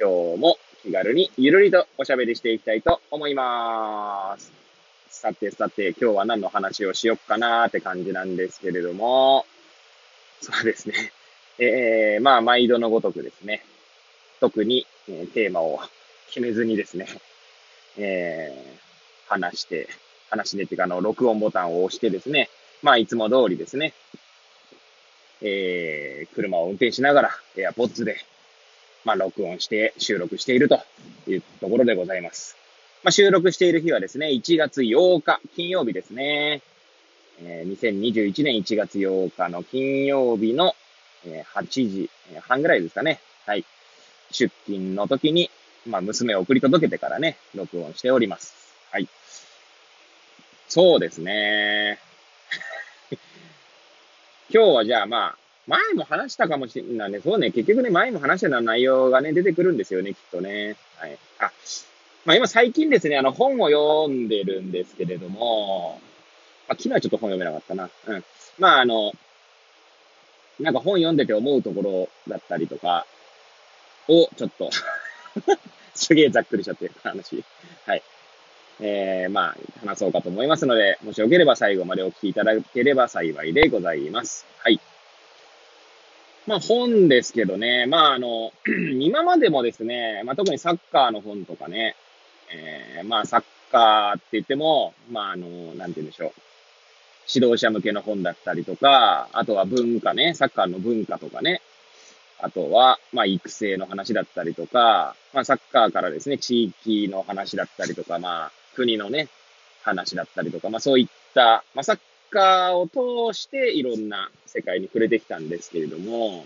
今日も気軽にゆるりとおしゃべりしていきたいと思いまーす。さてさて、今日は何の話をしよっかなーって感じなんですけれども、そうですね。えー、まあ、毎度のごとくですね。特に、えー、テーマを決めずにですね、えー、話して、話してっていうか、あの、録音ボタンを押してですね、まあ、いつも通りですね、えー、車を運転しながら、エアポッツで、まあ、録音して収録しているというところでございます。まあ、収録している日はですね、1月8日、金曜日ですね。えー、2021年1月8日の金曜日の、えー、8時半ぐらいですかね。はい。出勤の時に、まあ、娘を送り届けてからね、録音しております。はい。そうですね。今日はじゃあまあ、前も話したかもしれないね。そうね。結局ね、前も話した内容がね、出てくるんですよね、きっとね。はい。あ、まあ今最近ですね、あの本を読んでるんですけれども、あ昨日はちょっと本読めなかったな。うん。まああの、なんか本読んでて思うところだったりとかを、ちょっと すげえざっくりしちゃってる話。はい。えー、まあ、話そうかと思いますので、もしよければ最後までお聞きいただければ幸いでございます。はい。まあ本ですけどね、まああの、今までもですね、まあ特にサッカーの本とかね、えー、まあサッカーって言っても、まああの、なんて言うんでしょう。指導者向けの本だったりとか、あとは文化ね、サッカーの文化とかね、あとは、まあ、育成の話だったりとか、まあ、サッカーからですね、地域の話だったりとか、まあ、国のね、話だったりとか、まあ、そういった、まあ、サッカーを通していろんな世界に触れてきたんですけれども、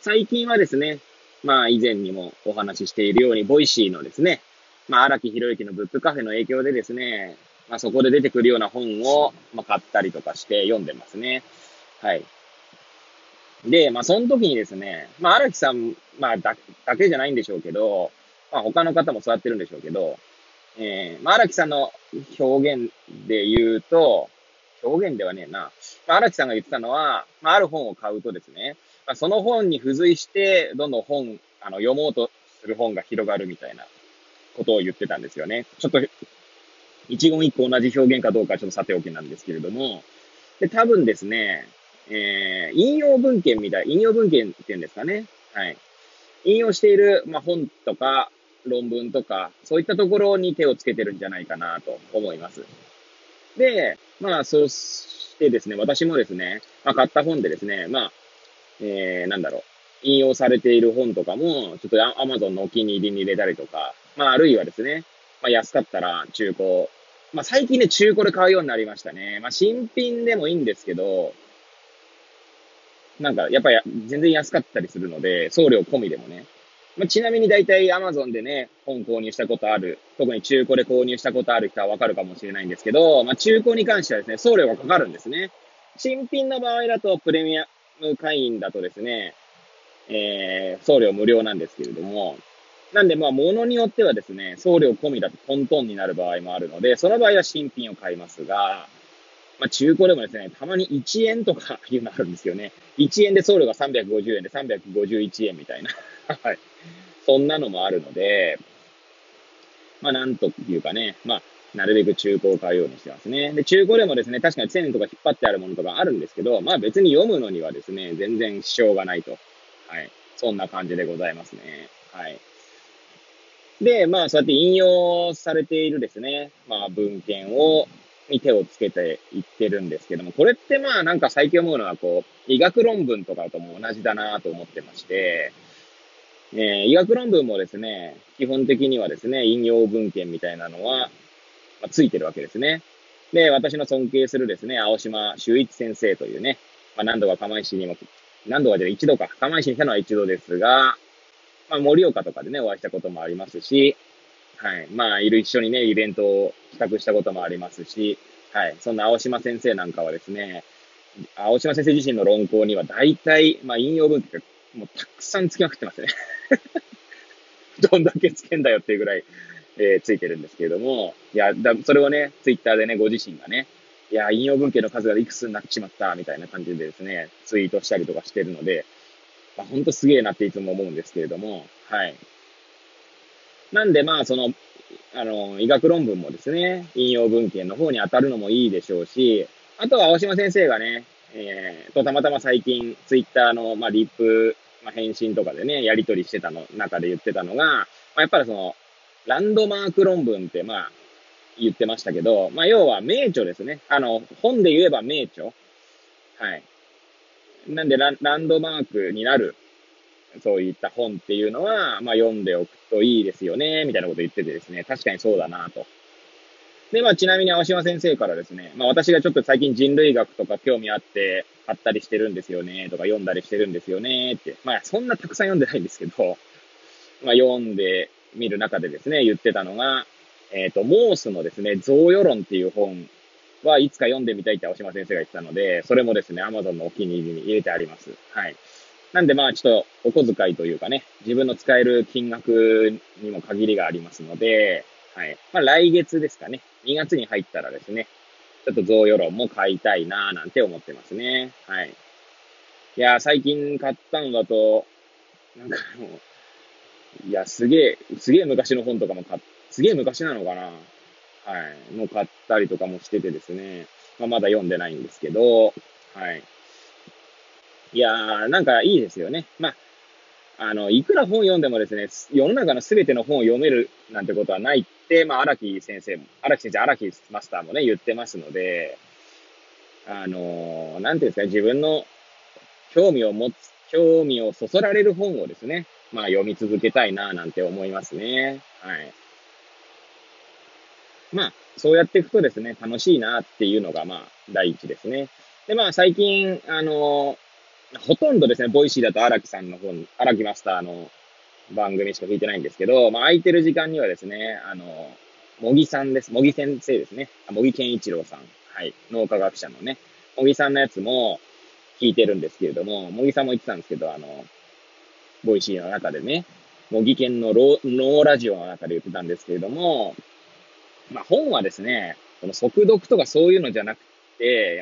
最近はですね、まあ以前にもお話ししているように、 Voicy のですね、まあ荒木博之のブックカフェの影響でですね、まあそこで出てくるような本を、ま、買ったりとかして読んでますね。はい。で、まあその時にですね、まあ荒木さん、まあだだけじゃないんでしょうけど、まあ他の方もそうやってるんでしょうけど、えー、まあ荒木さんの表現で言うと、表現ではねえな。まあ、荒木さんが言ってたのは、まあ、ある本を買うとですね、まあ、その本に付随して、どんどん本、あの、読もうとする本が広がるみたいなことを言ってたんですよね。ちょっと、一言一句同じ表現かどうかちょっとさておきなんですけれども、で、多分ですね、えー、引用文献みたい、引用文献っていうんですかね。はい。引用している、まあ、本とか、論文とか、そういったところに手をつけてるんじゃないかなと思います。で、まあ、そしてですね、私もですね、まあ、買った本でですね、まあ、えー、なんだろう、引用されている本とかも、ちょっとアマゾンのお気に入りに入れたりとか、まあ、あるいはですね、まあ、安かったら中古、まあ、最近ね、中古で買うようになりましたね。まあ、新品でもいいんですけど、なんか、やっぱり全然安かったりするので、送料込みでもね、まあ、ちなみに大体 Amazon でね、本購入したことある、特に中古で購入したことある人はわかるかもしれないんですけど、まあ、中古に関してはですね、送料がかかるんですね。新品の場合だと、プレミアム会員だとですね、えー、送料無料なんですけれども、なんでまあ、物によってはですね、送料込みだとトントンになる場合もあるので、その場合は新品を買いますが、まあ、中古でもですね、たまに1円とかいうのあるんですよね。1円で送料が350円で351円みたいな。はい。そんなのもあるので、まあなんというかね、まあ、なるべく中古を買うようにしてますね。で、中古でもですね、確かに線とか引っ張ってあるものとかあるんですけど、まあ別に読むのにはですね、全然支障がないと。はい。そんな感じでございますね。はい。で、まあそうやって引用されているですね、まあ文献を、に手をつけていってるんですけども、これってまあなんか最近思うのはこう、医学論文とかとも同じだなと思ってまして、えー、医学論文もですね、基本的にはですね、引用文献みたいなのは、まあ、ついてるわけですね。で、私の尊敬するですね、青島修一先生というね、まあ、何度か釜石にも、何度かじゃ一度か、釜石に来たのは一度ですが、まあ、盛岡とかでね、お会いしたこともありますし、はい。まあ、いる一緒にね、イベントを企画したこともありますし、はい。そんな青島先生なんかはですね、青島先生自身の論考には大体、まあ、引用文献がもうたくさんつきまくってますね。どんだけつけんだよっていうぐらい、えー、ついてるんですけれども、いや、だそれをね、ツイッターでね、ご自身がね、いや、引用文献の数がいくつになってしまった、みたいな感じでですね、ツイートしたりとかしてるので、まあ、ほんとすげえなっていつも思うんですけれども、はい。なんで、まあ、その、あの、医学論文もですね、引用文献の方に当たるのもいいでしょうし、あとは青島先生がね、えー、と、たまたま最近、ツイッターの、まあ、リップ、まあ、返信とかでね、やり取りしてたの、中で言ってたのが、まあ、やっぱりその、ランドマーク論文って、まあ、言ってましたけど、まあ、要は名著ですね。あの、本で言えば名著。はい。なんでラ、ランドマークになる、そういった本っていうのは、まあ、読んでおくといいですよね、みたいなこと言っててですね、確かにそうだなと。で、まあ、ちなみに青島先生からですね、まあ、私がちょっと最近人類学とか興味あって、買ったりしてるんですよね、とか読んだりしてるんですよね、って。まあ、そんなたくさん読んでないんですけど、まあ、読んでみる中でですね、言ってたのが、えっ、ー、と、モースのですね、贈与論っていう本はいつか読んでみたいって青島先生が言ってたので、それもですね、Amazon のお気に入りに入れてあります。はい。なんでまあちょっとお小遣いというかね、自分の使える金額にも限りがありますので、はい。まあ来月ですかね。2月に入ったらですね、ちょっと贈与論も買いたいなぁなんて思ってますね。はい。いや、最近買ったのだと、なんかもう、いや、すげえ、すげえ昔の本とかも買っ、すげえ昔なのかなはい。もう買ったりとかもしててですね。まあ、まだ読んでないんですけど、はい。いやー、なんかいいですよね。まあ、あの、いくら本読んでもですね、世の中のすべての本を読めるなんてことはないって、まあ、荒木先生も、荒木先生、荒木マスターもね、言ってますので、あの、なんていうんですか、自分の興味を持つ、興味をそそられる本をですね、まあ、読み続けたいな、なんて思いますね。はい。まあ、そうやっていくとですね、楽しいなっていうのが、まあ、第一ですね。で、まあ、最近、あの、ほとんどですね、 Voicy だと荒木さんの本、荒木マスターの番組しか聞いてないんですけど、まあ、空いてる時間にはですね、あの、茂木さんです。茂木先生ですね。茂木健一郎さん。はい。脳科学者のね。茂木さんのやつも聞いてるんですけれども、茂木さんも言ってたんですけど、あの、 Voicy の中でね、茂木健の脳ラジオの中で言ってたんですけれども、まあ、本はですね、この速読とかそういうのじゃなく、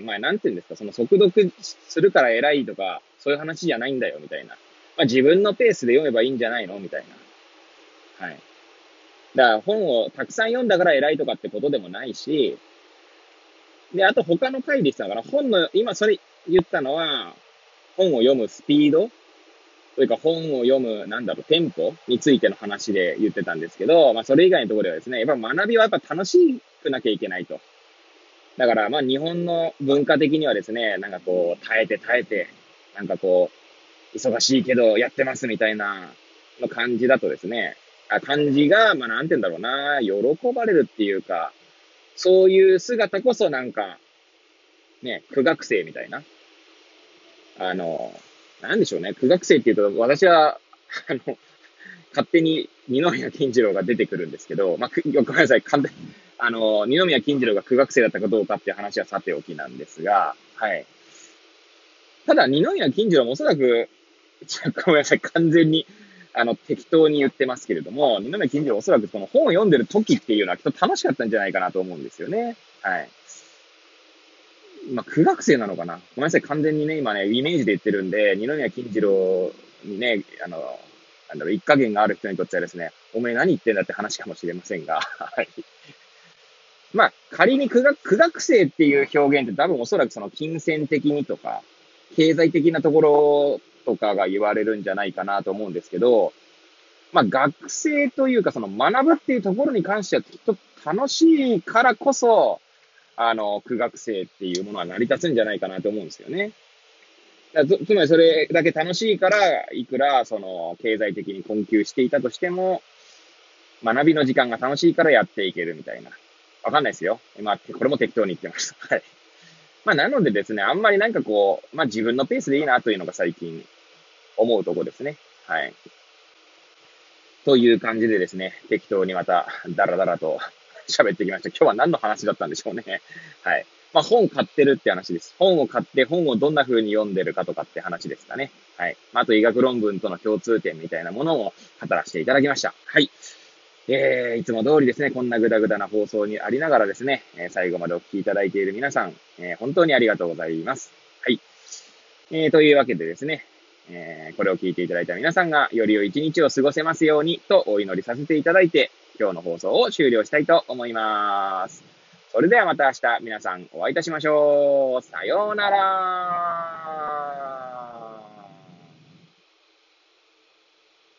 まあ、なんて言うんですか、その速読するから偉いとか、そういう話じゃないんだよ、みたいな。まあ、自分のペースで読めばいいんじゃないの？みたいな。はい。だから本をたくさん読んだから偉いとかってことでもないし、で、あと他の回で言ってたから、本の、今それ言ったのは、本を読むスピード？というか本を読む、なんだろう、テンポ？についての話で言ってたんですけど、まあそれ以外のところではですね、やっぱ学びはやっぱ楽しくなきゃいけないと。だからまあ日本の文化的にはですね、なんかこう、耐えて耐えて、なんかこう、忙しいけどやってますみたいなの感じだとですね、あ感じが、まあなんて言うんだろうな、喜ばれるっていうか、そういう姿こそなんか、ね、苦学生みたいな。あの、なんでしょうね。苦学生って言うと、私は、あの、勝手に二宮金次郎が出てくるんですけど、まあ、ごめんなさい。完全あの、二宮金次郎が苦学生だったかどうかっていう話はさておきなんですが、はい。ただ、二宮金次郎もおそらく、ごめんなさい。完全に、あの、適当に言ってますけれども、二宮金次郎おそらくその本を読んでる時っていうのはきっと楽しかったんじゃないかなと思うんですよね。はい。まあ、苦学生なのかなごめんなさい。完全にね、今ね、イメージで言ってるんで、二宮金次郎にね、あの、なんだろう、一加減がある人にとってはですね、お前何言ってんだって話かもしれませんが、はい。まあ、仮に苦学、苦学生っていう表現って多分おそらくその金銭的にとか、経済的なところとかが言われるんじゃないかなと思うんですけど、まあ、学生というかその学ぶっていうところに関してはきっと楽しいからこそ、あの、苦学生っていうものは成り立つんじゃないかなと思うんですよね。つつまりそれだけ楽しいから、いくら、その、経済的に困窮していたとしても、学びの時間が楽しいからやっていけるみたいな。わかんないですよ。まあ、これも適当に言ってました。はい。まあ、なのでですね、あんまりなんかこう、まあ自分のペースでいいなというのが最近思うとこですね。はい。という感じでですね、適当にまた、ダラダラと 喋ってきました。今日は何の話だったんでしょうね。はい。まあ、本買ってるって話です。本を買って本をどんな風に読んでるかとかって話ですかね。はい。まあと医学論文との共通点みたいなものを語らせていただきました。はい。えー、いつも通りですね、こんなぐだぐだな放送にありながらですね、え、最後までお聞きいただいている皆さん、えー、本当にありがとうございます。はい。えー、というわけでですね、え、これを聞いていただいた皆さんがより良い一日を過ごせますようにとお祈りさせていただいて、今日の放送を終了したいと思います。それではまた明日皆さんお会いいたしましょう。さようなら。